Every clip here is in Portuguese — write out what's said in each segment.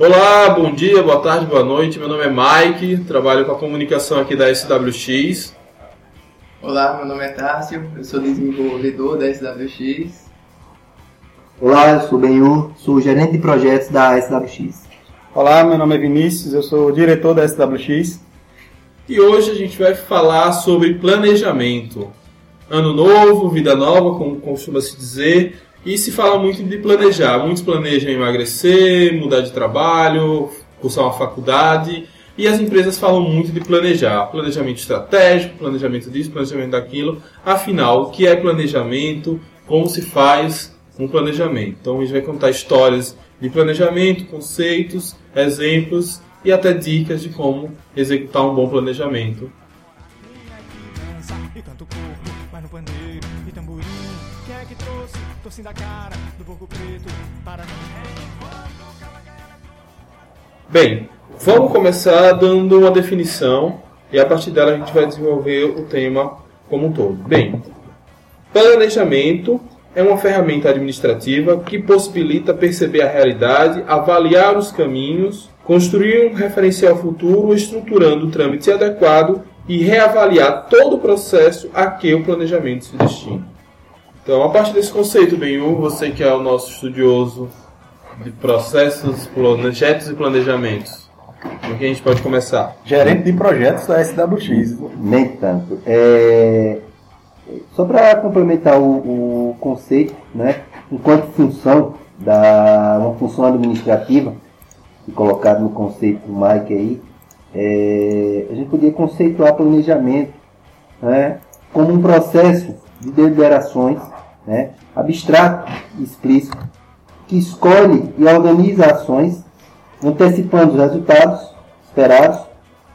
Olá, bom dia, boa tarde, boa noite. Meu nome é Mike, trabalho com a comunicação aqui da SWX. Olá, meu nome é Tássio, eu sou desenvolvedor da SWX. Olá, eu sou Benhur, sou gerente de projetos da SWX. Olá, meu nome é Vinícius, eu sou diretor da SWX. E hoje a gente vai falar sobre planejamento. Ano novo, vida nova, como costuma se dizer, e se fala muito de planejar. Muitos planejam emagrecer, mudar de trabalho, cursar uma faculdade. E as empresas falam muito de planejar. Planejamento estratégico, planejamento disso, planejamento daquilo. Afinal, o que é planejamento? Como se faz um planejamento? Então a gente vai contar histórias de planejamento, conceitos, exemplos e até dicas de como executar um bom planejamento. Trouxe torcida a cara do porco preto para Bem, vamos começar dando uma definição e a partir dela a gente vai desenvolver o tema como um todo. Bem, planejamento é uma ferramenta administrativa que possibilita perceber a realidade, avaliar os caminhos, construir um referencial futuro, estruturando o trâmite adequado e reavaliar todo o processo a que o planejamento se destina. Então, a partir desse conceito, Benhu, você que é o nosso estudioso de processos, projetos e planejamentos, com que a gente pode começar? Gerente de projetos da SWX. Nem tanto. É... Só para complementar o, o, conceito, né, enquanto função da uma função administrativa, colocado no conceito do Mike aí, é... a gente podia conceituar planejamento né, como um processo de deliberações né, abstrato explícito, que escolhe e organiza ações, antecipando os resultados esperados,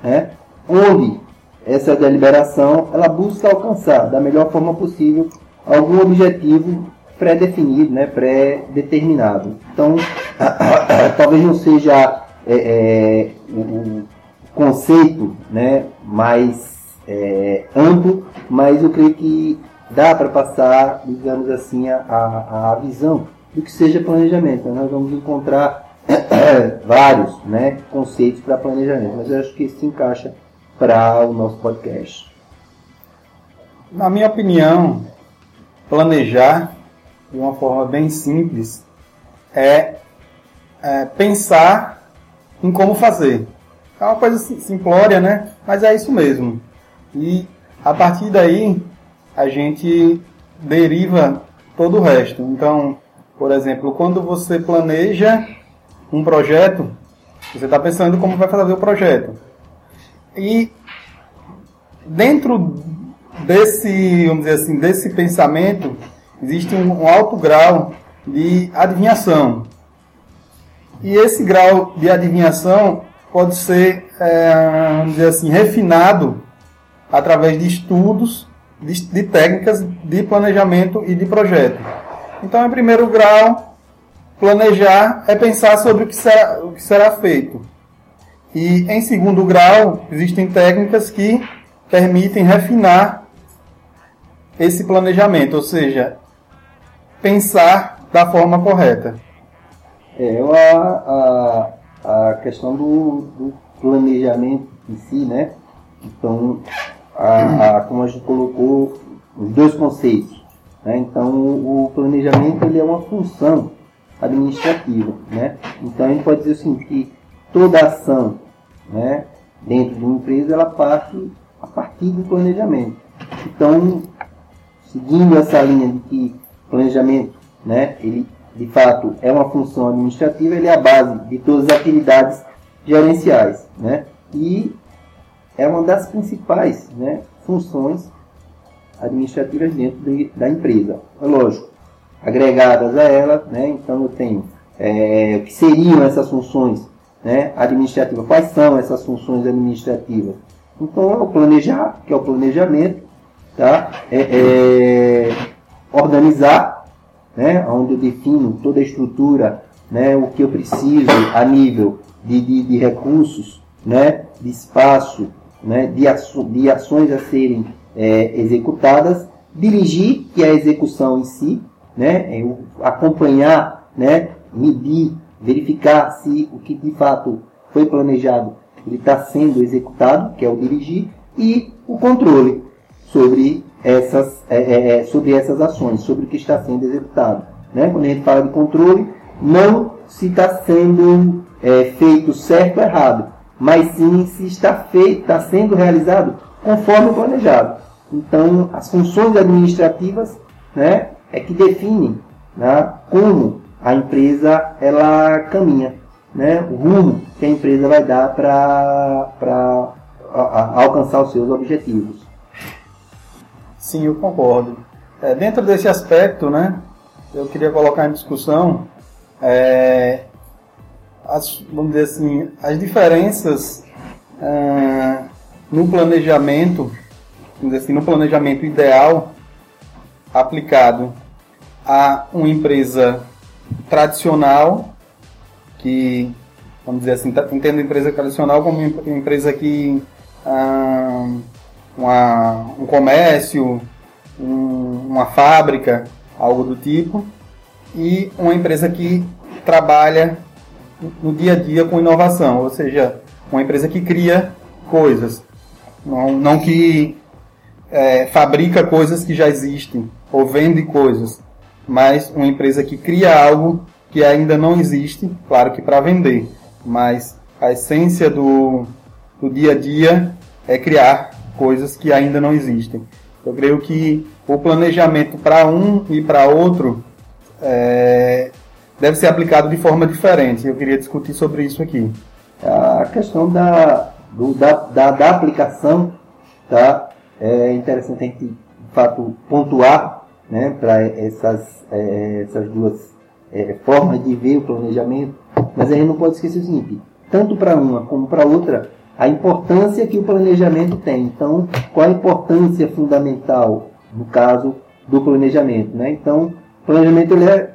né, onde essa deliberação ela busca alcançar da melhor forma possível algum objetivo pré-definido, né, pré-determinado. Então, talvez não seja é, é, o conceito né, mais é, amplo, mas eu creio que dá para passar, digamos assim, a, a, visão do que seja planejamento. Nós vamos encontrar vários né, conceitos para planejamento, mas eu acho que isso se encaixa para o nosso podcast. Na minha opinião, planejar de uma forma bem simples é, é pensar em como fazer. É uma coisa simplória, né? Mas é isso mesmo. E a partir daí a gente deriva todo o resto. Então, por exemplo, quando você planeja um projeto, você está pensando como vai fazer o projeto. E dentro desse, vamos dizer assim, desse pensamento, existe um, alto grau de adivinhação. E esse grau de adivinhação pode ser, é, vamos dizer assim, refinado através de estudos de, de técnicas de planejamento e de projeto. Então, em primeiro grau, planejar é pensar sobre o que será, o que será feito. E em segundo grau, existem técnicas que permitem refinar esse planejamento, ou seja, pensar da forma correta. É, a, a, a questão do, do planejamento em si, né? Então, a, a, como a gente colocou, os dois conceitos. Né? Então, o planejamento ele é uma função administrativa. Né? Então, a gente pode dizer assim, que toda ação né, dentro de uma empresa ela parte a partir do planejamento. Então, seguindo essa linha de que planejamento, né, ele de fato é uma função administrativa, ele é a base de todas as atividades gerenciais, né? E é uma das principais né, funções administrativas dentro de, da empresa. É lógico, agregadas a ela, né, então eu tenho é, o que seriam essas funções né, administrativas, quais são essas funções administrativas. Então é o planejar, que é o planejamento, tá? É, é, organizar, né, onde eu defino toda a estrutura, né, o que eu preciso a nível de, de, de recursos, né, de espaço, né, de, aço, de ações a serem é, executadas, dirigir, que é a execução em si, né, é acompanhar, né, medir verificar se o que de fato foi planejado ele está sendo executado, que é o dirigir, e o controle sobre essas, é, é, é, sobre essas ações, sobre o que está sendo executado. Né? Quando a gente fala de controle, não se está sendo é, feito certo ou errado, mas sim se está feito, está sendo realizado conforme o planejado. Então, as funções administrativas né, é que definem né, como a empresa ela caminha, né, o rumo que a empresa vai dar para alcançar os seus objetivos. Sim, eu concordo. É, dentro desse aspecto, né, eu queria colocar em discussão é, as, vamos dizer assim, as diferenças é, no planejamento, vamos dizer assim, no planejamento ideal aplicado a uma empresa tradicional, que, vamos dizer assim, tá, entendo empresa tradicional como uma empresa que ah, uma, um comércio, um, uma fábrica, algo do tipo, e uma empresa que trabalha no dia a dia com inovação, ou seja, uma empresa que cria coisas, não, não que é, fabrica coisas que já existem ou vende coisas, mas uma empresa que cria algo que ainda não existe, claro que para vender, mas a essência do, do dia a dia é criar coisas que ainda não existem. Eu creio que o planejamento para um e para outro é, deve ser aplicado de forma diferente. Eu queria discutir sobre isso aqui. A questão da, do, da, da, da, aplicação tá? é interessante a gente, de fato, pontuar né, para essas, é, essas duas é, formas de ver o planejamento, mas a gente não pode esquecer o seguinte: tanto para uma como para outra, a importância que o planejamento tem. Então, qual a importância fundamental, no caso, do planejamento? Né? Então, o planejamento ele é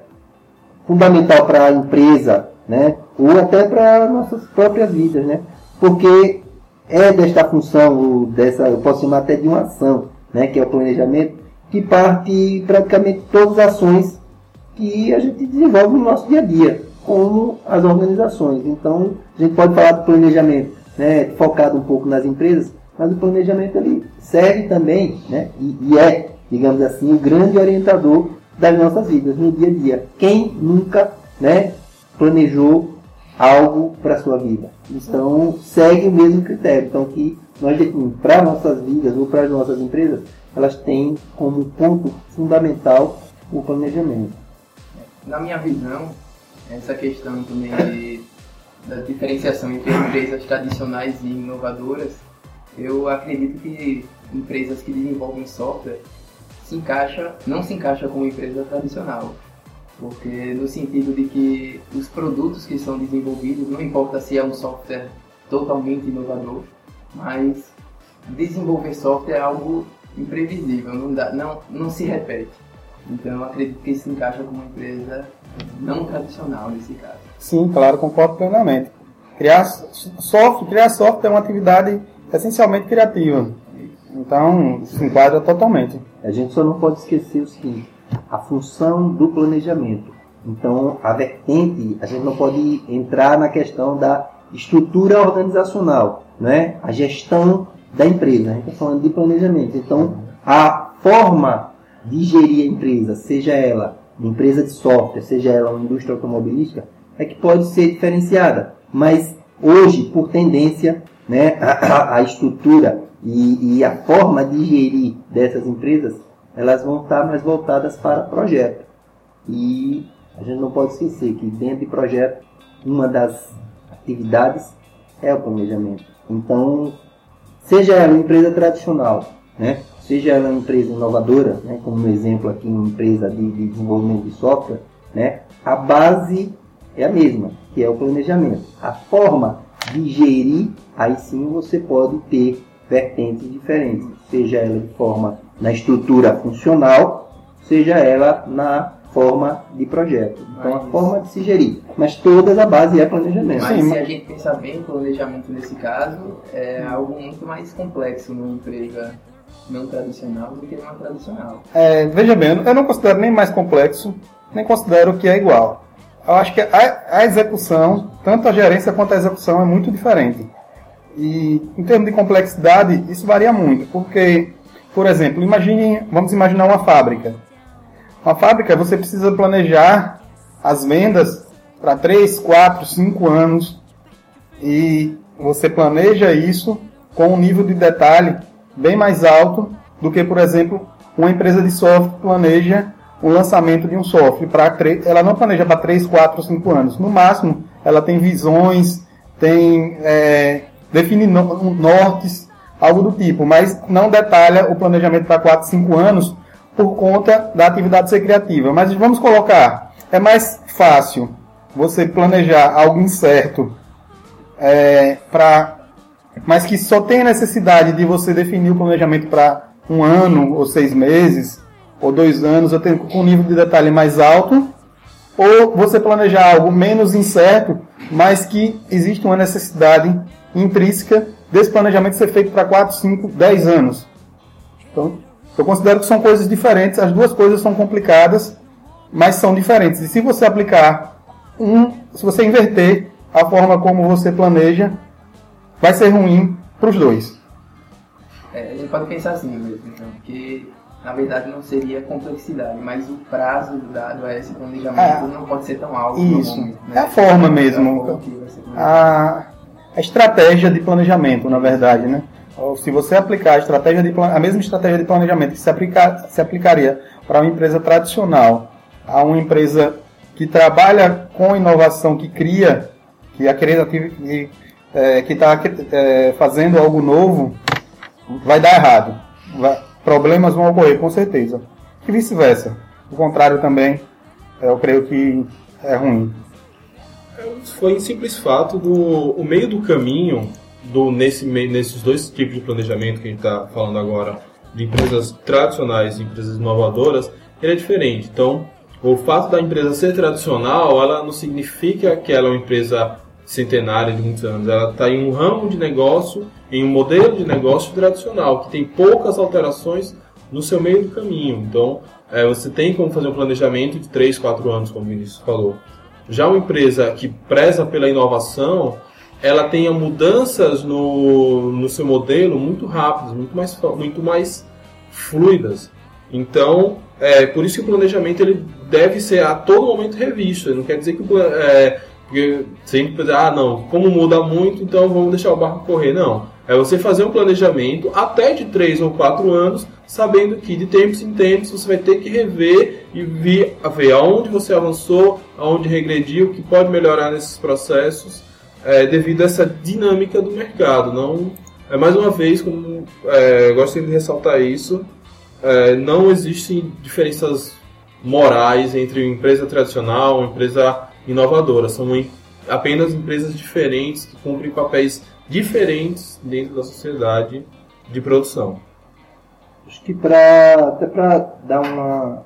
fundamental para a empresa, né? ou até para nossas próprias vidas, né? porque é desta função, dessa, eu posso chamar até de uma ação, né? que é o planejamento, que parte praticamente todas as ações que a gente desenvolve no nosso dia a dia, como as organizações. Então, a gente pode falar do planejamento né, focado um pouco nas empresas, mas o planejamento ele serve também, né, e, e é, digamos assim, o grande orientador das nossas vidas no dia a dia. Quem nunca né, planejou algo para a sua vida? Então, segue o mesmo critério. Então, que nós definimos para nossas vidas ou para as nossas empresas, elas têm como ponto fundamental o planejamento. Na minha visão, essa questão também de, da diferenciação entre empresas tradicionais e inovadoras, eu acredito que empresas que desenvolvem software se encaixa, não se encaixa como empresa tradicional. Porque no sentido de que os produtos que são desenvolvidos, não importa se é um software totalmente inovador, mas desenvolver software é algo imprevisível, não, dá, não, não se repete. Então acredito que se encaixa como uma empresa não tradicional nesse caso. Sim, claro, concordo plenamente. Criar software, criar software é uma atividade essencialmente criativa. Então, se enquadra totalmente. A gente só não pode esquecer o seguinte: a função do planejamento. Então, a vertente, a gente não pode entrar na questão da estrutura organizacional, né? a gestão da empresa. A gente está falando de planejamento. Então, a forma de gerir a empresa, seja ela uma empresa de software, seja ela uma indústria automobilística, é que pode ser diferenciada. Mas hoje, por tendência, né, a, a estrutura e, e, a forma de gerir dessas empresas, elas vão estar mais voltadas para projeto. E a gente não pode esquecer que dentro de projeto, uma das atividades é o planejamento. Então, seja ela uma empresa tradicional, né, seja ela uma empresa inovadora, né, como no exemplo aqui, uma empresa de, de desenvolvimento de software, né, a base é a mesma, que é o planejamento. A forma de gerir, aí sim você pode ter vertentes diferentes, seja ela de forma na estrutura funcional, seja ela na forma de projeto. Então, mas... a forma de se gerir. Mas todas a base é planejamento. Mas Sim, se a gente pensar bem, planejamento nesse caso é algo muito mais complexo numa empresa não tradicional do que uma tradicional. É, veja bem, eu não considero nem mais complexo, nem considero que é igual. eu acho que a, a execução, tanto a gerência quanto a execução é muito diferente. E em termos de complexidade, isso varia muito, porque, por exemplo, imagine, vamos imaginar uma fábrica. Uma fábrica, você precisa planejar as vendas para 3, 4, 5 anos e você planeja isso com um nível de detalhe bem mais alto do que, por exemplo, uma empresa de software planeja o lançamento de um software. Pra, ela não planeja para 3, 4, 5 anos. No máximo, ela tem visões, tem é, define nortes, algo do tipo, mas não detalha o planejamento para 4, 5 anos por conta da atividade ser criativa. Mas vamos colocar, é mais fácil você planejar algo incerto é, para mas que só tem a necessidade de você definir o planejamento para um ano ou seis meses ou dois anos, eu tenho com um nível de detalhe mais alto, ou você planejar algo menos incerto, mas que existe uma necessidade intrínseca desse planejamento ser feito para 4, 5, 10 anos. Então, eu considero que são coisas diferentes, as duas coisas são complicadas, mas são diferentes. E se você aplicar um, se você inverter a forma como você planeja, vai ser ruim para os dois. É, a gente pode pensar assim mesmo, então, porque na verdade não seria complexidade, mas o prazo dado a esse planejamento é, não pode ser tão alto. Isso, momento, né? é a forma mesmo. É a, a, estratégia de planejamento, na verdade, né? Se você aplicar a, estratégia de, a mesma estratégia de planejamento que se, aplica, se aplicaria para uma empresa tradicional, a uma empresa que trabalha com inovação, que cria, que acredita que é, está é, fazendo algo novo, vai dar errado. Vai, problemas vão ocorrer, com certeza. E vice-versa. O contrário também, eu creio que é ruim. Foi em simples fato do o meio do caminho do nesse nesses dois tipos de planejamento que a gente está falando agora, de empresas tradicionais e empresas inovadoras, ele é diferente. Então, o fato da empresa ser tradicional, ela não significa que ela é uma empresa centenária de muitos anos. Ela está em um ramo de negócio em um modelo de negócio tradicional, que tem poucas alterações no seu meio do caminho. Então, é, você tem como fazer um planejamento de 3, 4 anos, como o Vinícius falou. Já uma empresa que preza pela inovação, ela tem mudanças no, no seu modelo muito rápidas, muito mais, muito mais fluidas. Então, é por isso que o planejamento ele deve ser a todo momento revisto. Não quer dizer que é, sempre ah, não, como muda muito, então vamos deixar o barco correr. Não. É você fazer um planejamento até de 3 ou 4 anos, sabendo que de tempos em tempos você vai ter que rever e ver, ver aonde você avançou, aonde regrediu, o que pode melhorar nesses processos, é, devido a essa dinâmica do mercado. Não, é mais uma vez, como é, gosto de ressaltar isso, é, não existem diferenças morais entre uma empresa tradicional, uma empresa inovadora. São apenas empresas diferentes que cumprem papéis diferentes dentro da sociedade de produção. Acho que para até para dar um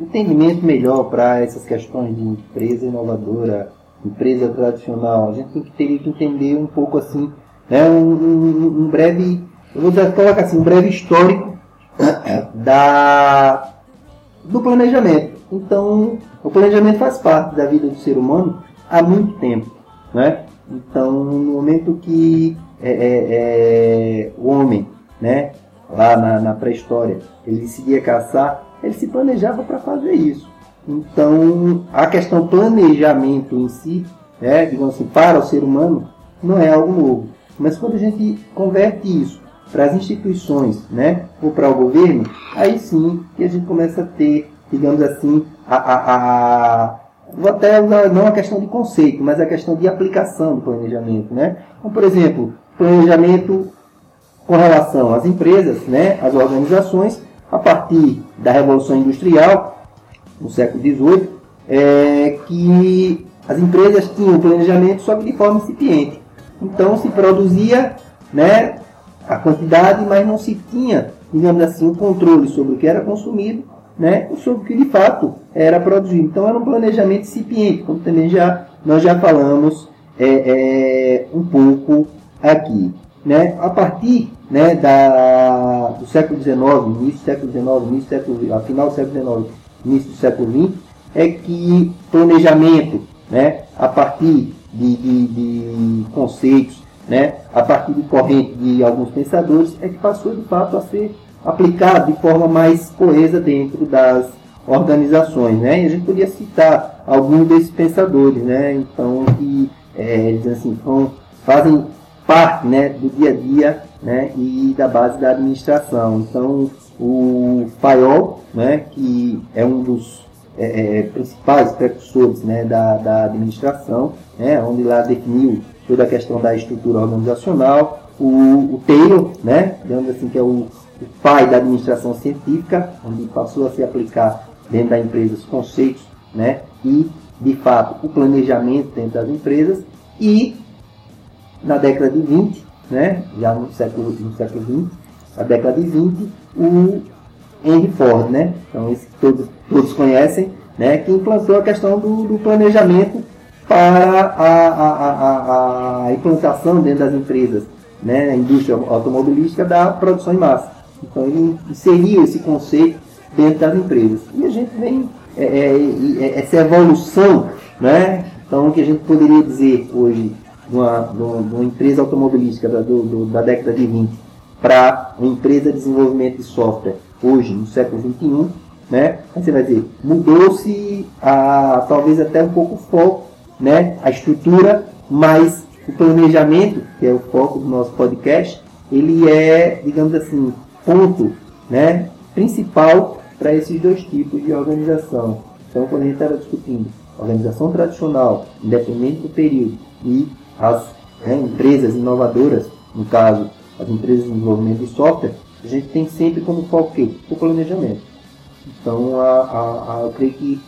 entendimento melhor para essas questões de empresa inovadora, empresa tradicional, a gente tem que ter que entender um pouco assim, né, um, um, um breve, eu vou colocar assim, um breve histórico né, da do planejamento. Então, o planejamento faz parte da vida do ser humano há muito tempo, né? Então, no momento que é, é, é, o homem, né, lá na, na pré-história, ele decidia caçar, ele se planejava para fazer isso. Então, a questão planejamento em si, né, digamos assim, para o ser humano, não é algo novo. Mas quando a gente converte isso para as instituições, né, ou para o governo, aí sim que a gente começa a ter, digamos assim, a, a, a até não a questão de conceito, mas a questão de aplicação do planejamento, né? Então, por exemplo, planejamento com relação às empresas, né, às organizações, a partir da Revolução Industrial, no século XVIII, é, que as empresas tinham planejamento só que de forma incipiente. Então se produzia né, a quantidade, mas não se tinha, digamos assim, um controle sobre o que era consumido né, sobre o que de fato era produzido. Então era um planejamento incipiente, como também já, nós já falamos é, é, um pouco aqui. Né? A partir né, da, do século XIX, início do século XIX, início do século, a final do século XIX, início do século XX, é que planejamento, né, a partir de, de, de conceitos, né, a partir de corrente de alguns pensadores, é que passou de fato a ser aplicado de forma mais coesa dentro das organizações, né? E a gente podia citar alguns desses pensadores, né? Então, que é, assim, fazem parte né, do dia a dia né, e da base da administração. Então, o Fayol, né, que é um dos é, é, principais precursores né, da, da administração, né, onde lá definiu toda a questão da estrutura organizacional, o, o Taylor, né, digamos assim, que é o, o pai da administração científica, onde passou a se aplicar dentro da empresa os conceitos né, e, de fato, o planejamento dentro das empresas, e na década de 20, né, já no século, no século 20, na década de 20, o Henry Ford, né, então esse que todos, todos conhecem, né, que implantou a questão do, do planejamento para a, a, a, a, implantação dentro das empresas, né, na indústria automobilística da produção em massa. Então ele inseriu esse conceito dentro das empresas. E a gente vem, é, é, é essa evolução, né, então o que a gente poderia dizer hoje de uma, de uma empresa automobilística da, do, da década de 20 para uma empresa de desenvolvimento de software hoje, no século 21, né? Aí você vai dizer, mudou-se a talvez até um pouco o foco, né? A estrutura, mas o planejamento, que é o foco do nosso podcast, ele é, digamos assim, ponto, né? Principal para esses dois tipos de organização. Então, quando a gente estava discutindo organização tradicional, independente do período, e as né, empresas inovadoras, no caso, as empresas de desenvolvimento de software, a gente tem sempre como foco o planejamento. Então, a, a, a, eu creio que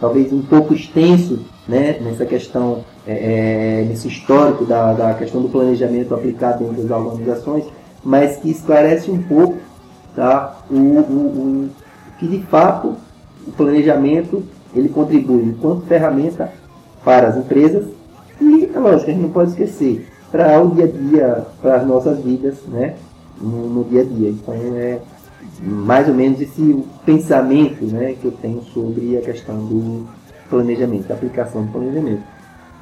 talvez um pouco extenso né, nessa questão, é, é, nesse histórico da, da questão do planejamento aplicado dentro das organizações, mas que esclarece um pouco tá, o, o, o que de fato o planejamento ele contribui enquanto ferramenta para as empresas e, é lógico, a gente não pode esquecer, para o dia a dia, para as nossas vidas, né? No, no, dia a dia. Então, é mais ou menos esse pensamento né, que eu tenho sobre a questão do planejamento, da aplicação do planejamento.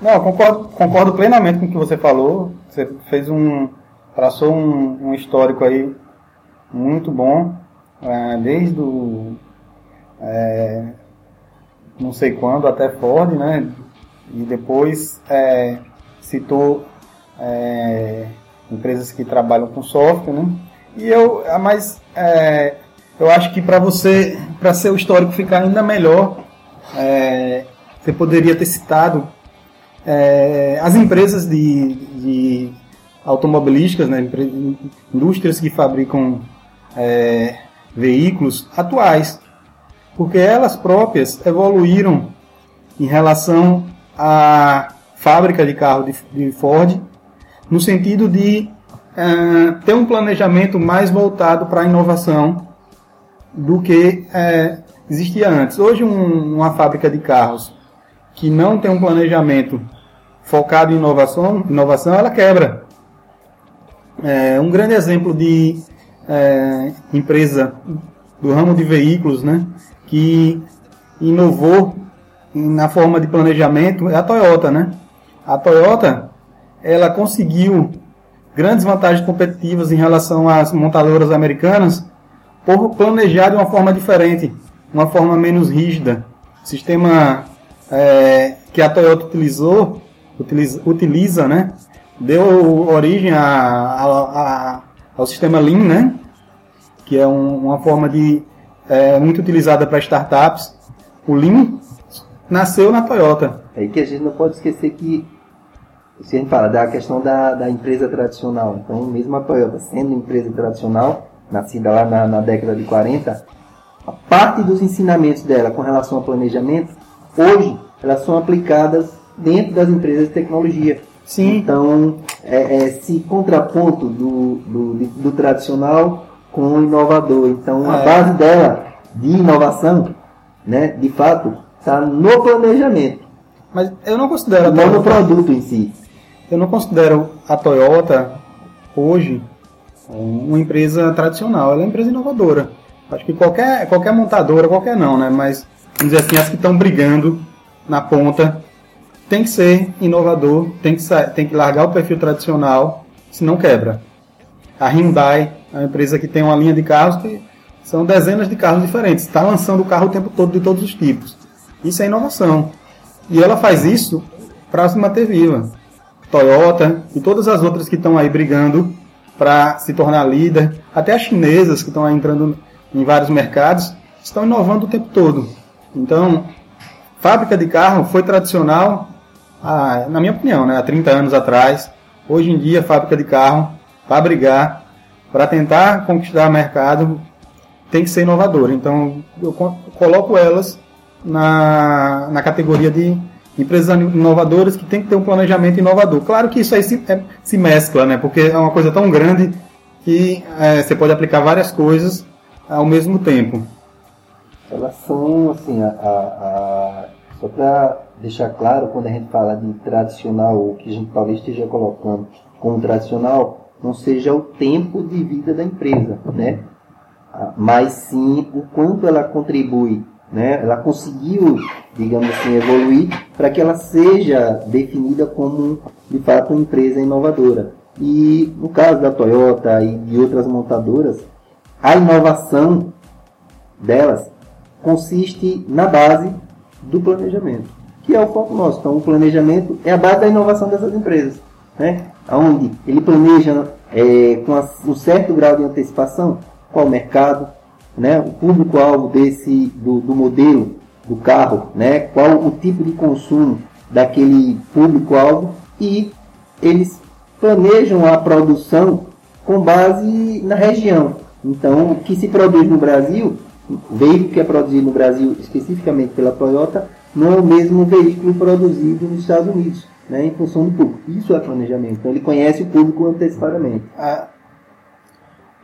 Não, concordo, concordo plenamente com o que você falou. Você fez um. Traçou um, um histórico aí muito bom, é, desde o. É, não sei quando até Ford, né? E depois é, citou é, empresas que trabalham com software, né? E eu, mas é, eu acho que para você, para ser o histórico ficar ainda melhor, é, você poderia ter citado é, as empresas de, de automobilísticas, né? indústrias que fabricam é, veículos atuais, porque elas próprias evoluíram em relação à fábrica de carro de, de Ford, no sentido de uh, ter um planejamento mais voltado para a inovação do que uh, existia antes. Hoje, um, uma fábrica de carros que não tem um planejamento focado em inovação, inovação ela quebra. É, um grande exemplo de é, empresa do ramo de veículos, né, que inovou na forma de planejamento é a Toyota, né? A Toyota, ela conseguiu grandes vantagens competitivas em relação às montadoras americanas por planejar de uma forma diferente, uma forma menos rígida. O sistema é, que a Toyota utilizou, utiliza, utiliza né? Deu origem a, a, a, ao sistema Lean, né? Que é um, uma forma de é, muito utilizada para startups. O Lean nasceu na Toyota. É que a gente não pode esquecer que, se a gente fala da questão da, da empresa tradicional, então mesmo a Toyota sendo empresa tradicional, nascida lá na, na década de 40, a parte dos ensinamentos dela com relação ao planejamento, hoje elas são aplicadas dentro das empresas de tecnologia. Sim. Então, é, é esse contraponto do, do, do tradicional com o inovador. Então, a é. base dela de inovação, né, de fato, está no planejamento. Mas eu não considero. Não Toyota, no produto em si. Eu não considero a Toyota hoje uma empresa tradicional. Ela é uma empresa inovadora. Acho que qualquer, qualquer montadora, qualquer não, né? Mas vamos dizer assim, as que estão brigando na ponta, tem que ser inovador, tem que, tem que largar o perfil tradicional, senão quebra. A Hyundai é uma empresa que tem uma linha de carros que são dezenas de carros diferentes, está lançando carro o tempo todo de todos os tipos. Isso é inovação. E ela faz isso para se manter viva. Toyota e todas as outras que estão aí brigando para se tornar líder, até as chinesas que estão entrando em vários mercados, estão inovando o tempo todo. Então, fábrica de carro foi tradicional, há, na minha opinião, né, há 30 anos atrás. Hoje em dia, fábrica de carro, para brigar, para tentar conquistar mercado, tem que ser inovadora. Então, eu coloco elas na, na categoria de empresas inovadoras que tem que ter um planejamento inovador. Claro que isso aí se, é, se mescla, né? Porque é uma coisa tão grande que é, você pode aplicar várias coisas ao mesmo tempo. Elas são, assim, a, a, a só para deixar claro, quando a gente fala de tradicional, o que a gente talvez esteja colocando como tradicional, não seja o tempo de vida da empresa, né? Ah, mas sim o quanto ela contribui né? Ela conseguiu, digamos assim, evoluir para que ela seja definida como, de fato, uma empresa inovadora. E no caso da Toyota e de outras montadoras, a inovação delas consiste na base do planejamento, que é o foco nosso. Então, o planejamento é a base da inovação dessas empresas, né? Onde ele planeja é, com um certo grau de antecipação qual o mercado, né, o público-alvo desse do, do, modelo do carro, né, qual o tipo de consumo daquele público-alvo e eles planejam a produção com base na região. Então, o que se produz no Brasil, o veículo que é produzido no Brasil especificamente pela Toyota, não é o mesmo veículo produzido nos Estados Unidos, né, em função do público. Isso é planejamento. Então, ele conhece o público antecipadamente. Ah,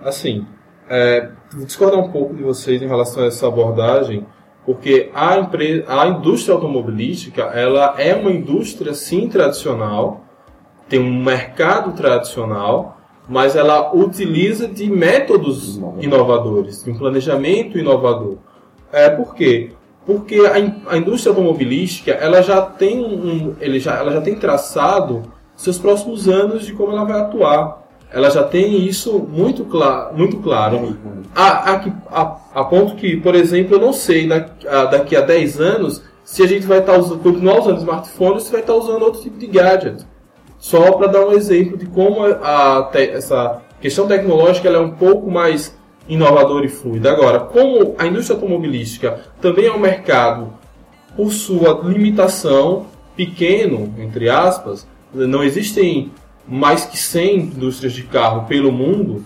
assim, é, vou discordar um pouco de vocês em relação a essa abordagem, porque a, empresa, a indústria automobilística ela é uma indústria sim tradicional, tem um mercado tradicional, mas ela utiliza de métodos inovadores, de um planejamento inovador. É, por quê? Porque a, a indústria automobilística ela já tem um, ele já, ela já tem traçado seus próximos anos de como ela vai atuar ela já tem isso muito, clara, muito claro. A, a, a, a, ponto que, por exemplo, eu não sei daqui a, daqui a 10 anos se a gente vai estar tá usando, continuar usando smartphone ou se vai estar tá usando outro tipo de gadget. Só para dar um exemplo de como a, essa questão tecnológica é um pouco mais inovadora e fluida. Agora, como a indústria automobilística também é um mercado, por sua limitação, pequeno, entre aspas, não existem mais que 100 indústrias de carro pelo mundo,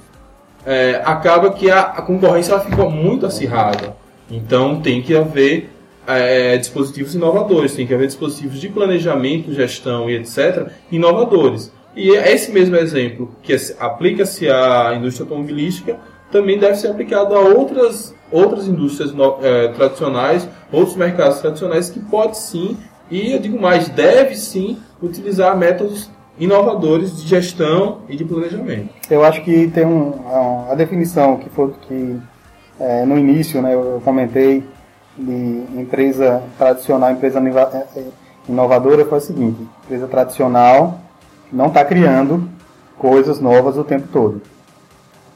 é, acaba que a, a concorrência fica muito acirrada. Então tem que haver é, dispositivos inovadores, tem que haver dispositivos de planejamento, gestão e etc. inovadores. E é esse mesmo exemplo que aplica-se à indústria automobilística também deve ser aplicado a outras, outras indústrias é, tradicionais, outros mercados tradicionais que pode sim, e eu digo mais, deve sim utilizar métodos inovadores de gestão e de planejamento. Eu acho que tem um, a, a definição que foi que é, no início né, eu comentei de empresa tradicional, empresa é, é, inovadora foi o seguinte: empresa tradicional não está criando coisas novas o tempo todo.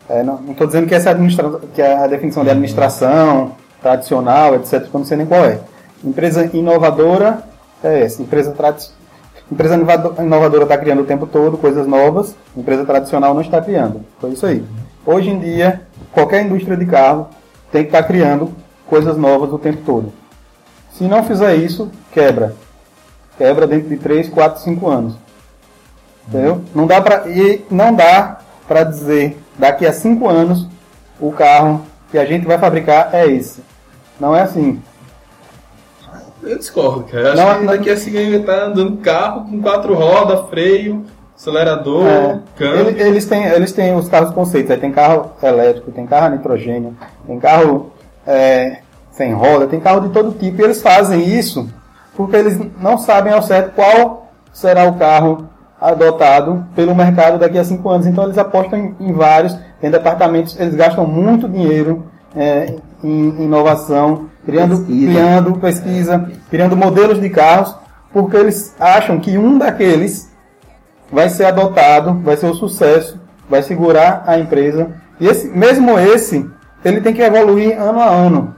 É, não estou dizendo que essa administra que a definição de administração tradicional, etc. Eu não sei nem qual é. Empresa inovadora é essa. Empresa tradicional Empresa inovadora está criando o tempo todo coisas novas, empresa tradicional não está criando. Foi isso aí. Hoje em dia, qualquer indústria de carro tem que estar tá criando coisas novas o tempo todo. Se não fizer isso, quebra. Quebra dentro de 3, 4, 5 anos. Entendeu? Não dá para e não dá para dizer daqui a 5 anos o carro que a gente vai fabricar é esse. Não é assim. Eu discordo, cara. Não, que daqui a seguir vai estar andando carro com quatro rodas, freio, acelerador, é, câmbio. Eles têm, eles têm os carros conceitos. Aí tem carro elétrico, tem carro a nitrogênio, tem carro é, sem roda, tem carro de todo tipo. E eles fazem isso porque eles não sabem ao certo qual será o carro adotado pelo mercado daqui a cinco anos. Então eles apostam em, em vários, tem departamentos, eles gastam muito dinheiro é, em inovação, criando Pesquisa. criando pesquisa, criando modelos de carros, porque eles acham que um daqueles vai ser adotado, vai ser o sucesso, vai segurar a empresa. E esse, mesmo esse, ele tem que evoluir ano a ano.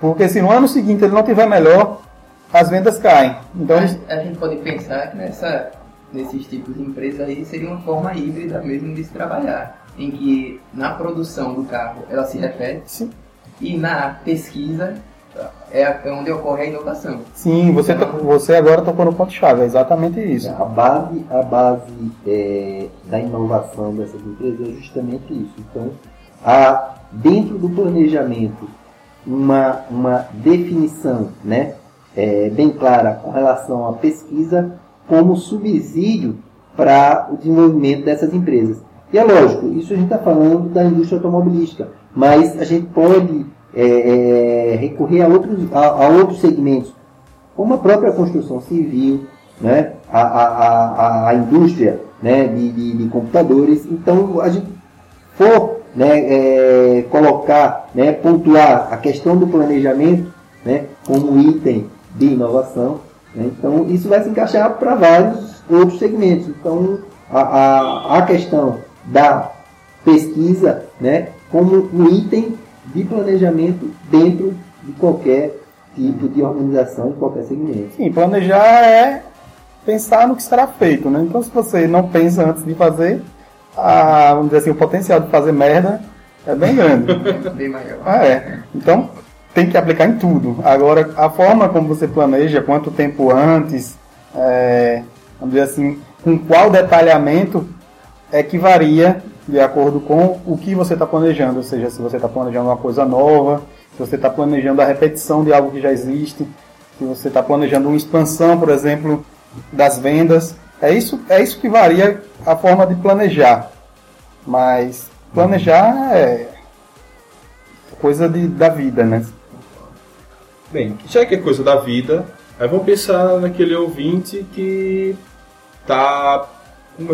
Porque se no ano seguinte ele não tiver melhor, as vendas caem. Então, a gente pode pensar que nessa, nesses tipos de empresas aí seria uma forma híbrida mesmo de se trabalhar, em que na produção do carro ela se repete sim, e na pesquisa é, onde ocorre a inovação. sim, você, to- você agora tocou no ponto-chave, é exatamente isso. A base, a base é, da inovação dessas empresas é justamente isso. Então, há dentro do planejamento uma, uma definição né, é, bem clara com relação à pesquisa como subsídio para o desenvolvimento dessas empresas. E é lógico, isso a gente está falando da indústria automobilística, mas a gente pode é, é, recorrer a outros, a, a outros segmentos, como a própria construção civil, né, a, a, a, a indústria né, de, de, de computadores. Então, a gente for né, é, colocar, né, pontuar a questão do planejamento né, como item de inovação, né, então isso vai se encaixar para vários outros segmentos. Então, a, a, a questão da pesquisa né, como um item de planejamento dentro de qualquer tipo de organização, de qualquer segmento. Sim, planejar é pensar no que será feito, né? Então, se você não pensa antes de fazer, a, vamos dizer assim, o potencial de fazer merda é bem grande. Bem maior. Ah, é. Então, tem que aplicar em tudo. Agora, a forma como você planeja, quanto tempo antes, é, vamos dizer assim, com qual detalhamento, é que varia de acordo com o que você está planejando. Ou seja, se você está planejando uma coisa nova, se você está planejando a repetição de algo que já existe, se você está planejando uma expansão, por exemplo, das vendas. É isso, é isso que varia a forma de planejar. Mas planejar é coisa de, da vida, né? Bem, já que é coisa da vida, aí vamos pensar naquele ouvinte que tá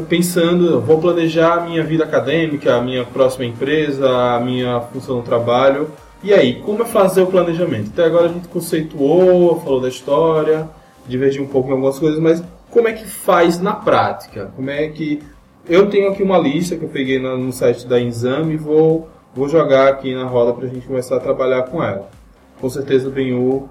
pensando, vou planejar a minha vida acadêmica, a minha próxima empresa, a minha função no trabalho. E aí, como é fazer o planejamento? Até agora a gente conceituou, falou da história, divergiu um pouco em algumas coisas, mas como é que faz na prática? Como é que eu tenho aqui uma lista que eu peguei no site da Exame e vou vou jogar aqui na roda para a gente começar a trabalhar com ela. Com certeza o Benhu,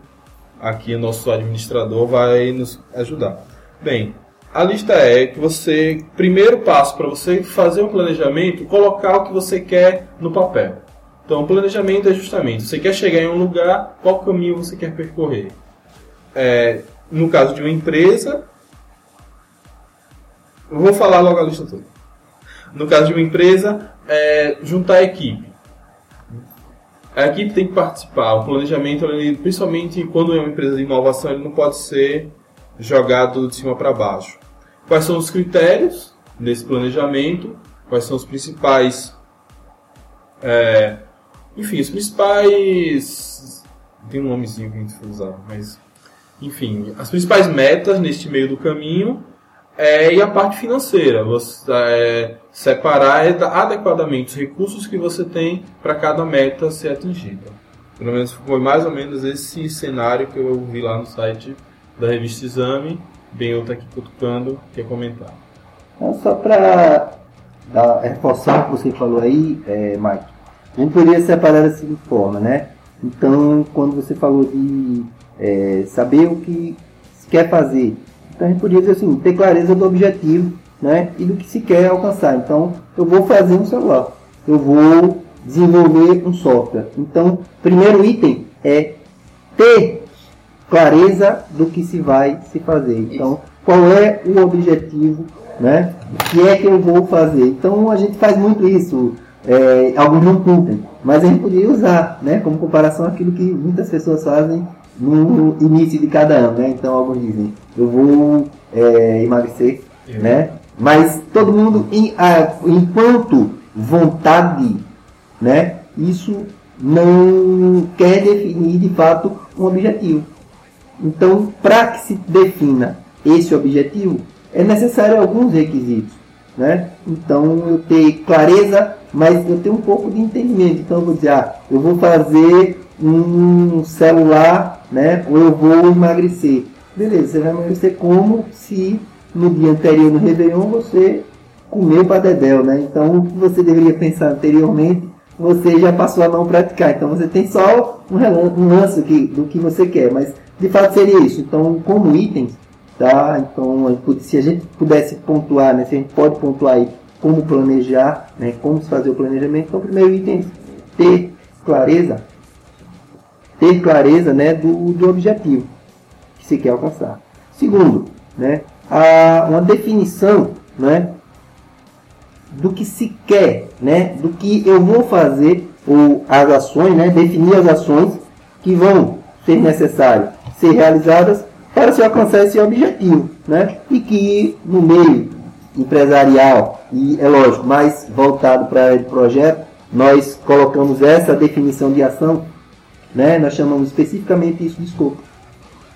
aqui nosso administrador, vai nos ajudar. Bem, a lista é que você, primeiro passo para você fazer um planejamento, colocar o que você quer no papel. Então, planejamento é justamente, você quer chegar em um lugar, qual caminho você quer percorrer? É, no caso de uma empresa, eu vou falar logo a lista toda. No caso de uma empresa, é juntar a equipe. A equipe tem que participar. O planejamento, ele, principalmente quando é uma empresa de inovação, ele não pode ser jogado de cima para baixo. Quais são os critérios desse planejamento? Quais são os principais. é, enfim, os principais. Tem um nomezinho que a gente usar, mas. Enfim, as principais metas neste meio do caminho é, e a parte financeira. Você é, separar adequadamente os recursos que você tem para cada meta ser atingida. Pelo menos foi mais ou menos esse cenário que eu vi lá no site da revista Exame. Bem, eu estou aqui cutucando, quer comentar. Então, só para reforçar o que você falou aí, é, Mike, a gente poderia separar da seguinte forma, né? Então, quando você falou de é, saber o que se quer fazer, então a gente poderia dizer assim, ter clareza do objetivo, né? E do que se quer alcançar. Então, eu vou fazer um celular, eu vou desenvolver um software. Então, primeiro item é ter clareza do que se vai se fazer. Então, qual é o objetivo, né? O que é que eu vou fazer? Então, a gente faz muito isso. É, alguns não cumprem, mas a gente poderia usar, né? Como comparação àquilo que muitas pessoas fazem no início de cada ano, né? Então, alguns dizem, eu vou é, emagrecer, né? Mas todo mundo, em, a, enquanto vontade, né? Isso não quer definir de fato um objetivo. Então, para que se defina esse objetivo, é necessário alguns requisitos. né? Então eu ter clareza, mas eu tenho um pouco de entendimento. Então eu vou dizer, ah, eu vou fazer um celular, né? Ou eu vou emagrecer. Beleza, você vai emagrecer como se no dia anterior no Réveillon você comeu para dedéu, né? Então o que você deveria pensar anteriormente, você já passou a não praticar. Então você tem só um, lance do que você quer, mas de fato seria isso. Então, como itens, tá? Então, se a gente pudesse pontuar, né? Se a gente pode pontuar aí como planejar, né? Como se fazer o planejamento. Então, primeiro item, ter clareza, ter clareza, né? Do, do objetivo que se quer alcançar. Segundo, né? A, uma definição, né? Do que se quer, né? Do que eu vou fazer ou as ações, né? Definir as ações que vão ser necessárias ser realizadas para se alcançar esse objetivo, né? E que no meio empresarial e é lógico mais voltado para o projeto, nós colocamos essa definição de ação, né? Nós chamamos especificamente isso de escopo.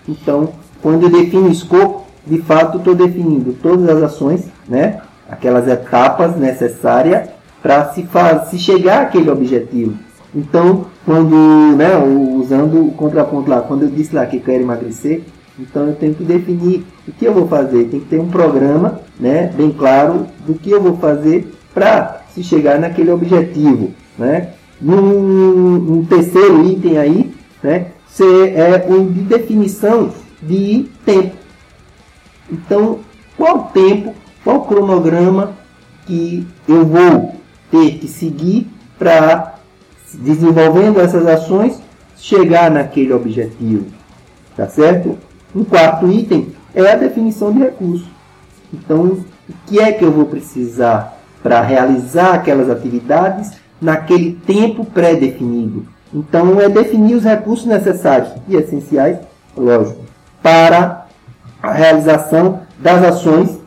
Então, quando eu defino escopo, de fato estou definindo todas as ações, né? Aquelas etapas necessárias para se, se chegar àquele objetivo. Então, quando, né, usando o contraponto lá, quando eu disse lá que quero emagrecer, então eu tenho que definir o que eu vou fazer. Tem que ter um programa, né, bem claro do que eu vou fazer para se chegar naquele objetivo, né? Um, um terceiro item aí, né, é o de definição de tempo. Então, qual tempo, qual cronograma que eu vou ter que seguir para desenvolvendo essas ações, chegar naquele objetivo. Tá certo? Um quarto item é a definição de recursos. Então, o que é que eu vou precisar para realizar aquelas atividades naquele tempo pré-definido? Então, é definir os recursos necessários e essenciais, lógico, para a realização das ações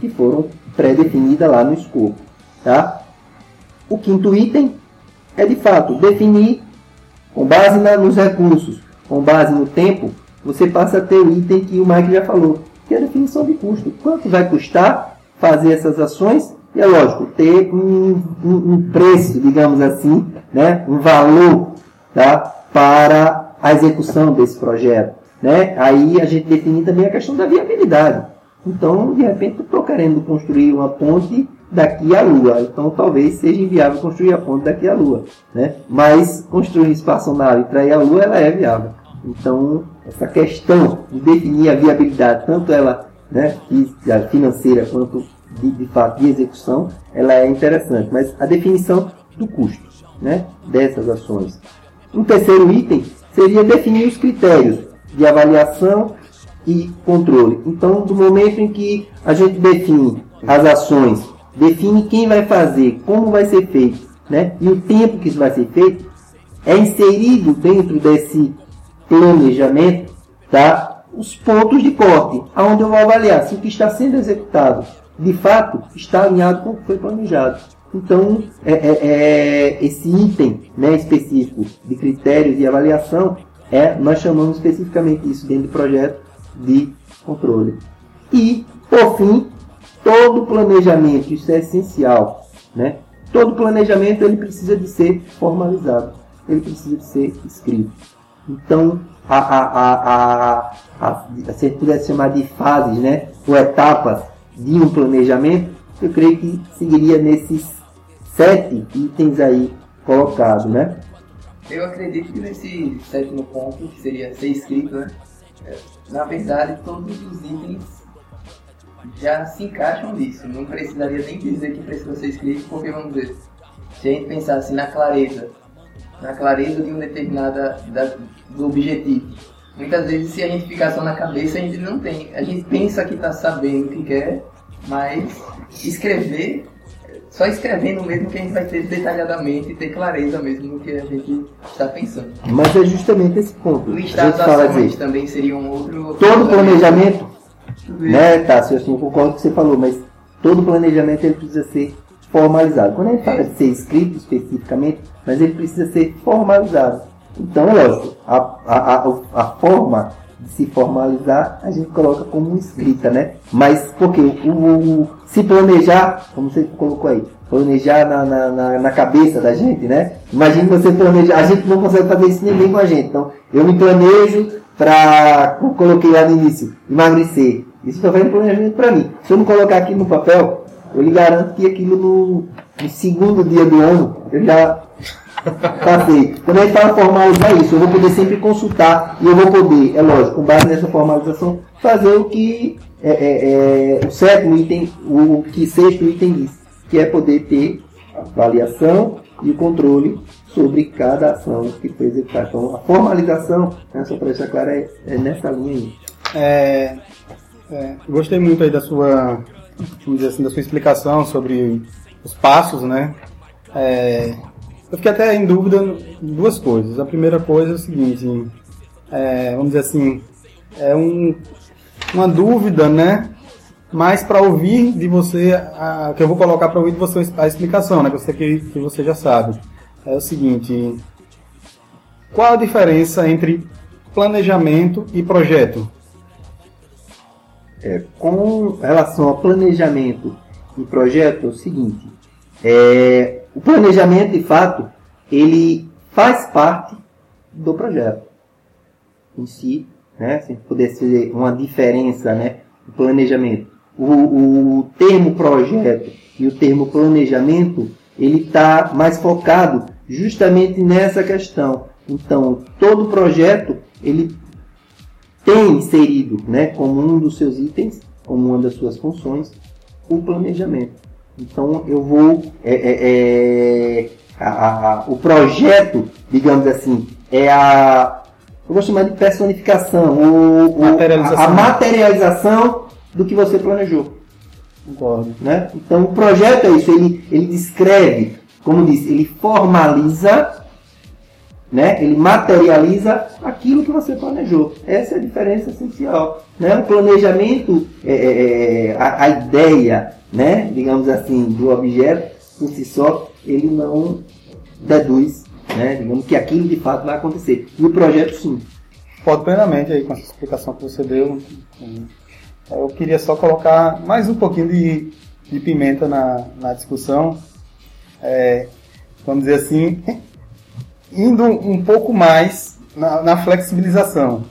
que foram pré-definidas lá no escopo. Tá? O quinto item é de fato definir, com base na, nos recursos, com base no tempo, você passa a ter o item que o Mike já falou, que é a definição de custo. Quanto vai custar fazer essas ações? E é lógico, ter um, um, um preço, digamos assim, né? um valor tá? para a execução desse projeto. Né? Aí a gente define também a questão da viabilidade. Então, de repente, estou querendo construir uma ponte daqui à Lua. Então talvez seja inviável construir a ponte daqui à Lua. Né? Mas construir espaçonave para ir à Lua ela é viável. Então essa questão de definir a viabilidade, tanto ela né, financeira quanto de, de fato de execução, ela é interessante. Mas a definição do custo né, dessas ações. Um terceiro item seria definir os critérios de avaliação e controle. Então, do momento em que a gente define as ações define quem vai fazer, como vai ser feito, né? E o tempo que isso vai ser feito é inserido dentro desse planejamento, tá? Os pontos de corte, aonde eu vou avaliar se o que está sendo executado, de fato, está alinhado com o que foi planejado. Então, é, é, é, esse item né, específico de critérios de avaliação, é, nós chamamos especificamente isso dentro do projeto de controle. E, por fim, todo planejamento, isso é essencial, né? Todo planejamento ele precisa de ser formalizado, ele precisa de ser escrito. Então, a, a, a, a, a, se a gente pudesse chamar de fases, né, ou etapas de um planejamento, eu creio que seguiria nesses sete itens aí colocados, né? Eu acredito que nesse sétimo ponto, que seria ser escrito, né? É, na verdade, todos os itens já se encaixam nisso. Não precisaria nem dizer que precisa ser escrito, porque vamos ver, se a gente pensasse na clareza, na clareza de um determinada da, do objetivo. Muitas vezes se a gente ficar só na cabeça, a gente não tem. A gente pensa que está sabendo o que quer, mas escrever, só escrevendo mesmo que a gente vai ter detalhadamente e ter clareza mesmo no que a gente está pensando. Mas é justamente esse ponto. O estado das ações também seria um outro. Todo planejamento né, Tássio? Assim, eu concordo com o que você falou, mas todo planejamento ele precisa ser formalizado. Quando a gente fala de ser escrito especificamente, mas ele precisa ser formalizado. Então, lógico, a, a, a, a forma se formalizar, a gente coloca como escrita, né? Mas porque o, o se planejar, como você colocou aí, planejar na, na, na, cabeça da gente, né? Imagine você planejar, a gente não consegue fazer isso nem com a gente. Então, eu me planejo para, como coloquei lá no início, emagrecer. Isso foi um planejamento para mim. Se eu não colocar aqui no papel, eu lhe garanto que aquilo no, no segundo dia do ano, eu já passei. Quando a gente fala formalizar isso, eu vou poder sempre consultar e eu vou poder, é lógico, com base nessa formalização, fazer o que é, é, é, o sétimo item, o que sexto item diz, que é poder ter avaliação e o controle sobre cada ação que foi executada. Então, a formalização, né, só para deixar claro, é, é, nessa linha aí. É, é, gostei muito aí da sua, assim, da sua explicação sobre os passos, né? É, eu fiquei até em dúvida duas coisas. A primeira coisa é o seguinte, é, vamos dizer assim, é um, uma dúvida, né? Mas para ouvir de você, a, que eu vou colocar para ouvir de você a explicação, né? Que você, que, que você já sabe. É o seguinte: qual a diferença entre planejamento e projeto? É, com relação ao planejamento e projeto, é o seguinte: é, o planejamento, de fato, ele faz parte do projeto em si, né? Se pudesse ser uma diferença, né? O planejamento. O, o termo projeto e o termo planejamento, ele está mais focado justamente nessa questão. Então, todo projeto, ele tem inserido, né, como um dos seus itens, como uma das suas funções, o planejamento. Então eu vou. É, é, é a, a, o projeto, digamos assim, é a. Eu vou chamar de personificação, materialização. A, a materialização do que você planejou. Concordo. Né? Então o projeto é isso, ele, ele descreve, como disse, ele formaliza né? Ele materializa aquilo que você planejou. Essa é a diferença essencial. Né? O planejamento, é, é, é, a, a, ideia, né? digamos assim, do objeto, por si só, ele não deduz né? digamos que aquilo de fato vai acontecer. E o projeto, sim. Pode plenamente aí com essa explicação que você deu. Eu queria só colocar mais um pouquinho de, de pimenta na, na discussão. É, vamos dizer assim, indo um pouco mais na, na flexibilização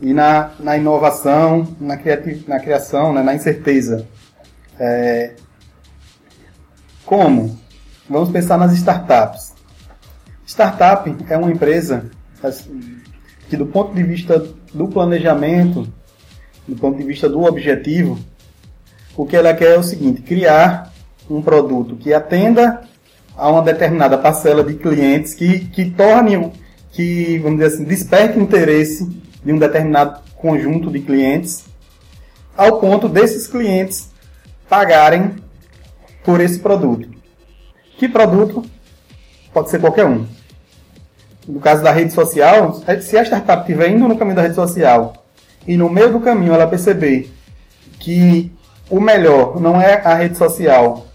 e na, na inovação, na, criati na criação, né, na incerteza. É, como? Vamos pensar nas startups. Startup é uma empresa que, do ponto de vista do planejamento, do ponto de vista do objetivo, o que ela quer é o seguinte: criar um produto que atenda a uma determinada parcela de clientes que, que tornem, que, vamos dizer assim, desperte interesse de um determinado conjunto de clientes, ao ponto desses clientes pagarem por esse produto. Que produto? Pode ser qualquer um. No caso da rede social, se a startup estiver indo no caminho da rede social e no meio do caminho ela perceber que o melhor não é a rede social,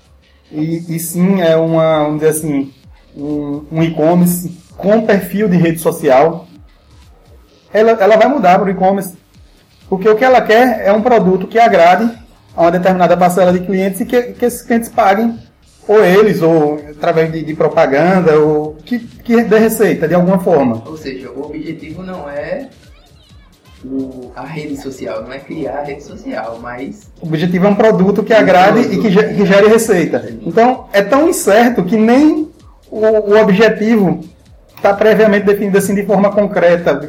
e, e sim é uma, vamos dizer assim, um, um e-commerce com perfil de rede social, ela, ela vai mudar para o e-commerce. Porque o que ela quer é um produto que agrade a uma determinada parcela de clientes e que, que esses clientes paguem, ou eles, ou através de, de propaganda, ou que, que dê receita de alguma forma. Ou seja, o objetivo não é o, a rede social, não é criar a rede social, mas. O objetivo é um produto que agrade e que, que gere receita. Então, é tão incerto que nem o, o objetivo está previamente definido assim de forma concreta.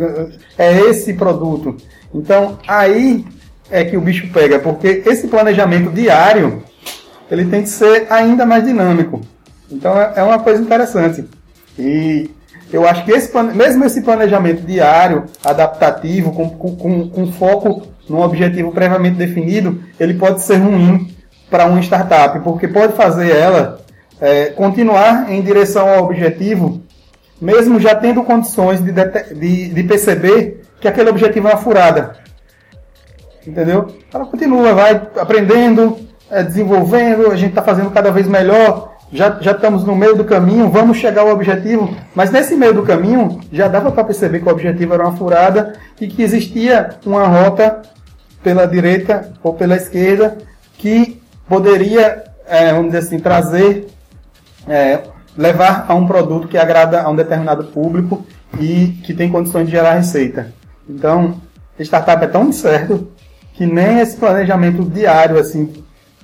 É esse produto. Então, aí é que o bicho pega, porque esse planejamento diário ele tem que ser ainda mais dinâmico. Então, é, é uma coisa interessante. E eu acho que esse, mesmo esse planejamento diário, adaptativo, com, com, com foco num objetivo previamente definido, ele pode ser ruim para uma startup, porque pode fazer ela é, continuar em direção ao objetivo, mesmo já tendo condições de, de, de perceber que aquele objetivo é uma furada. Entendeu? Ela continua, vai aprendendo, é, desenvolvendo, a gente está fazendo cada vez melhor, já, já estamos no meio do caminho, vamos chegar ao objetivo, mas nesse meio do caminho já dava para perceber que o objetivo era uma furada e que existia uma rota pela direita ou pela esquerda que poderia, é, vamos dizer assim, trazer, é, levar a um produto que agrada a um determinado público e que tem condições de gerar receita. Então, startup é tão incerto que nem esse planejamento diário, assim,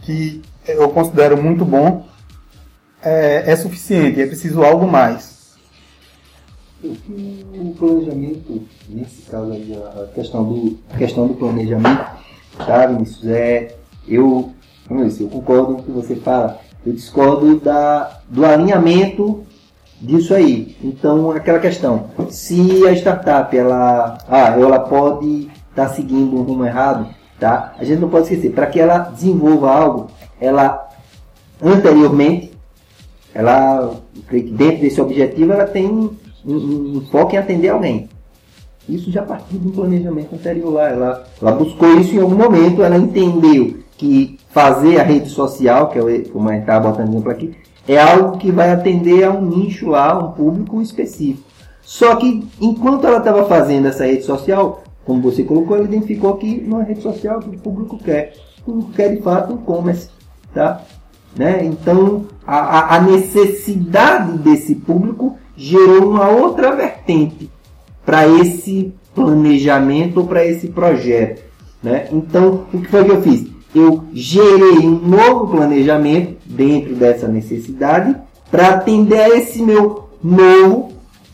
que eu considero muito bom, é, é suficiente, é preciso algo mais. O planejamento, nesse caso aí, a questão do, a questão do planejamento, tá, Vinícius? É, eu, como eu disse, eu concordo com o que você fala, eu discordo da, do alinhamento disso aí. Então, aquela questão, se a startup, ela, ah, ela pode estar tá seguindo um rumo errado, tá? A gente não pode esquecer, para que ela desenvolva algo, ela anteriormente ela, dentro desse objetivo, ela tem um, um, um foco em atender alguém. Isso já partiu do planejamento anterior lá. Ela, ela buscou isso em algum momento, ela entendeu que fazer a rede social, que é como a está botando exemplo aqui, é algo que vai atender a um nicho lá, um público específico. Só que enquanto ela estava fazendo essa rede social, como você colocou, ela identificou que não é rede social que o público quer. O público quer de fato um e-commerce. Tá? Né? Então, a, a necessidade desse público gerou uma outra vertente para esse planejamento ou para esse projeto. Né? Então, o que foi que eu fiz? Eu gerei um novo planejamento dentro dessa necessidade para atender a esse meu novo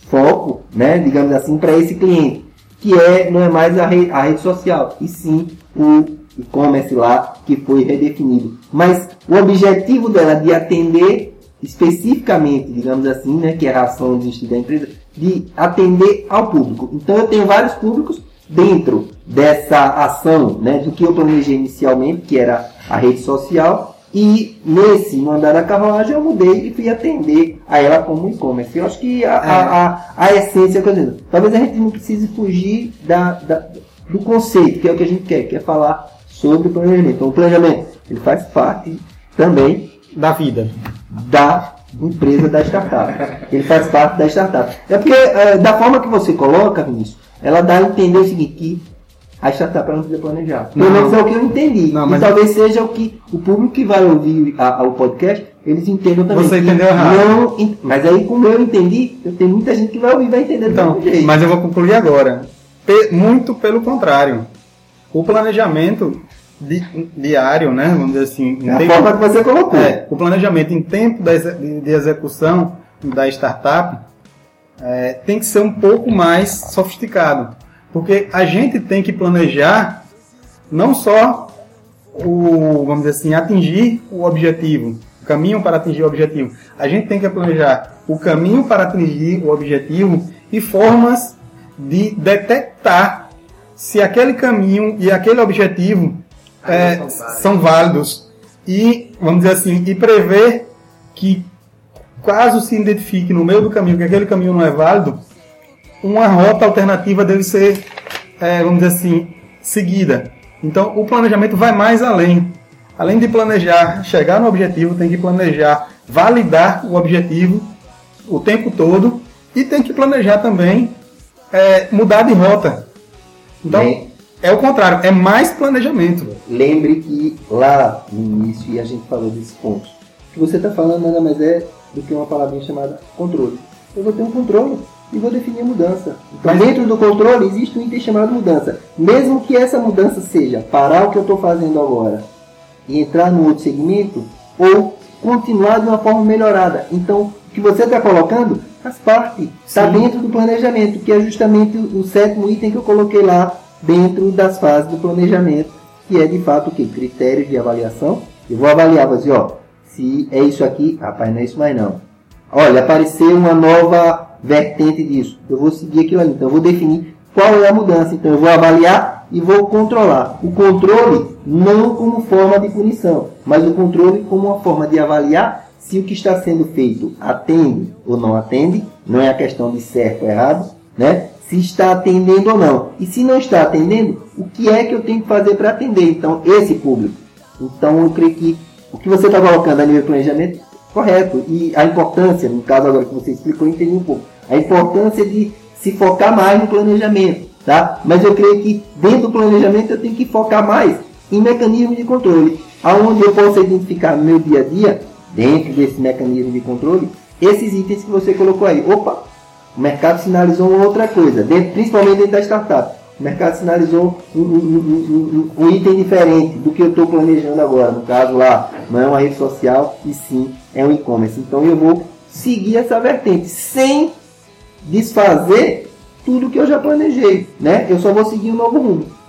foco, né? digamos assim, para esse cliente, que é, não é mais a rede, a rede social, e sim o e-commerce lá que foi redefinido. Mas o objetivo dela de atender especificamente, digamos assim, né, que é a ação de da empresa, de atender ao público. Então eu tenho vários públicos dentro dessa ação, né, do que eu planejei inicialmente, que era a rede social, e nesse no andar da carruagem eu mudei e fui atender a ela como e-commerce. Eu acho que a, é. a, a, a essência, dizendo, talvez a gente não precise fugir da, da, do conceito, que é o que a gente quer, que é falar sobre o planejamento. Então, o planejamento ele faz parte também da vida da empresa da startup. Ele faz parte da startup. É porque, é, da forma que você coloca, Vinícius, ela dá a entender o seguinte, que a startup não precisa planejar. Pelo menos é o que eu entendi. Não, e talvez seja o que o público que vai ouvir a, a, o podcast, eles entendam também. Você entendeu errado. Não, mas aí, como eu entendi, eu tenho muita gente que vai ouvir e vai entender então. Mas eu vou concluir agora. Muito pelo contrário. O planejamento di, diário, né? Vamos dizer assim. É a tempo, forma que você colocou. É, o planejamento em tempo de, de execução da startup é, tem que ser um pouco mais sofisticado. Porque a gente tem que planejar não só o, vamos dizer assim, atingir o objetivo, o caminho para atingir o objetivo. A gente tem que planejar o caminho para atingir o objetivo e formas de detectar se aquele caminho e aquele objetivo é, são, válidos. E, vamos dizer assim, e prever que caso se identifique no meio do caminho que aquele caminho não é válido, uma rota alternativa deve ser, é, vamos dizer assim, seguida. Então, o planejamento vai mais além. Além de planejar chegar no objetivo, tem que planejar validar o objetivo o tempo todo e tem que planejar também é, mudar de rota. Então, é o contrário, é mais planejamento. Lembre que lá no início, e a gente falou desse ponto, o que você está falando nada mais é do que uma palavrinha chamada controle. Eu vou ter um controle e vou definir a mudança. Então, Mas dentro do controle existe um item chamado mudança. Mesmo que essa mudança seja parar o que eu estou fazendo agora e entrar no outro segmento, ou continuar de uma forma melhorada. Então, que você está colocando faz parte, está dentro do planejamento, que é justamente o sétimo item que eu coloquei lá dentro das fases do planejamento, que é de fato o que? Critérios de avaliação. Eu vou avaliar, vou dizer, ó, se é isso aqui, rapaz, não é isso mais não. Olha, apareceu uma nova vertente disso. Eu vou seguir aquilo ali. Então eu vou definir qual é a mudança. Então eu vou avaliar e vou controlar. O controle não como forma de punição, mas o controle como uma forma de avaliar se o que está sendo feito atende ou não atende. Não é a questão de certo ou errado, né? se está atendendo ou não. E se não está atendendo, o que é que eu tenho que fazer para atender, então, esse público? Então, eu creio que o que você está colocando a nível de planejamento correto. E a importância, no caso agora que você explicou, eu entendi um pouco. A importância de se focar mais no planejamento, tá? Mas eu creio que dentro do planejamento eu tenho que focar mais em mecanismos de controle, aonde eu posso identificar no meu dia a dia, dentro desse mecanismo de controle, esses itens que você colocou aí. Opa, o mercado sinalizou uma outra coisa, dentro, principalmente dentro da startup. O mercado sinalizou um, um, um, um item diferente do que eu estou planejando agora. No caso lá, não é uma rede social e sim é um e-commerce. Então eu vou seguir essa vertente sem desfazer tudo que eu já planejei, né? Eu só vou seguir um novo rumo.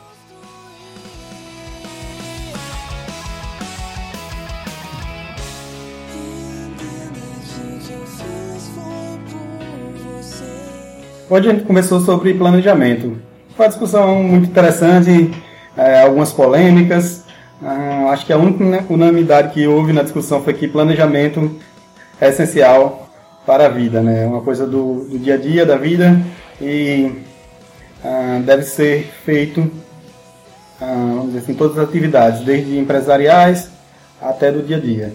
Hoje a gente conversou sobre planejamento. Foi uma discussão muito interessante, é, algumas polêmicas. Ah, acho que a única unanimidade que houve na discussão foi que planejamento é essencial para a vida, né? É uma coisa do, do dia a dia, da vida e ah, deve ser feito ah, vamos dizer assim, todas as atividades, desde empresariais até do dia a dia.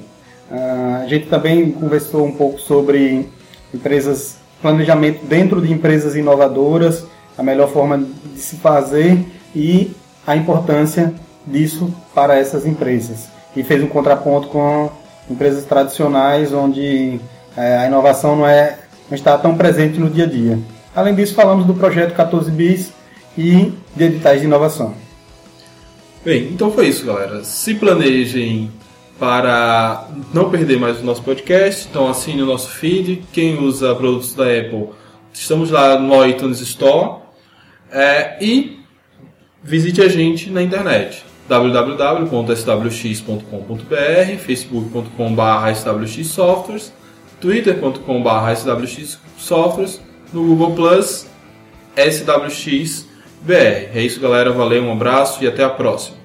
Ah, a gente também conversou um pouco sobre empresas, planejamento dentro de empresas inovadoras, a melhor forma de se fazer e a importância disso para essas empresas. E fez um contraponto com empresas tradicionais, onde é, a inovação não, é, não está tão presente no dia a dia. Além disso, falamos do projeto 14 Bis e de editais de inovação. Bem, então foi isso, galera. Se planejem para não perder mais o nosso podcast, então assine o nosso feed. Quem usa produtos da Apple, estamos lá no iTunes Store. É, e visite a gente na internet www.swx.com.br, facebook.com.br swxsoftwares twitter.com.br swxsoftwares, no Google Plus, swxbr. É isso, galera. Valeu, um abraço e até a próxima.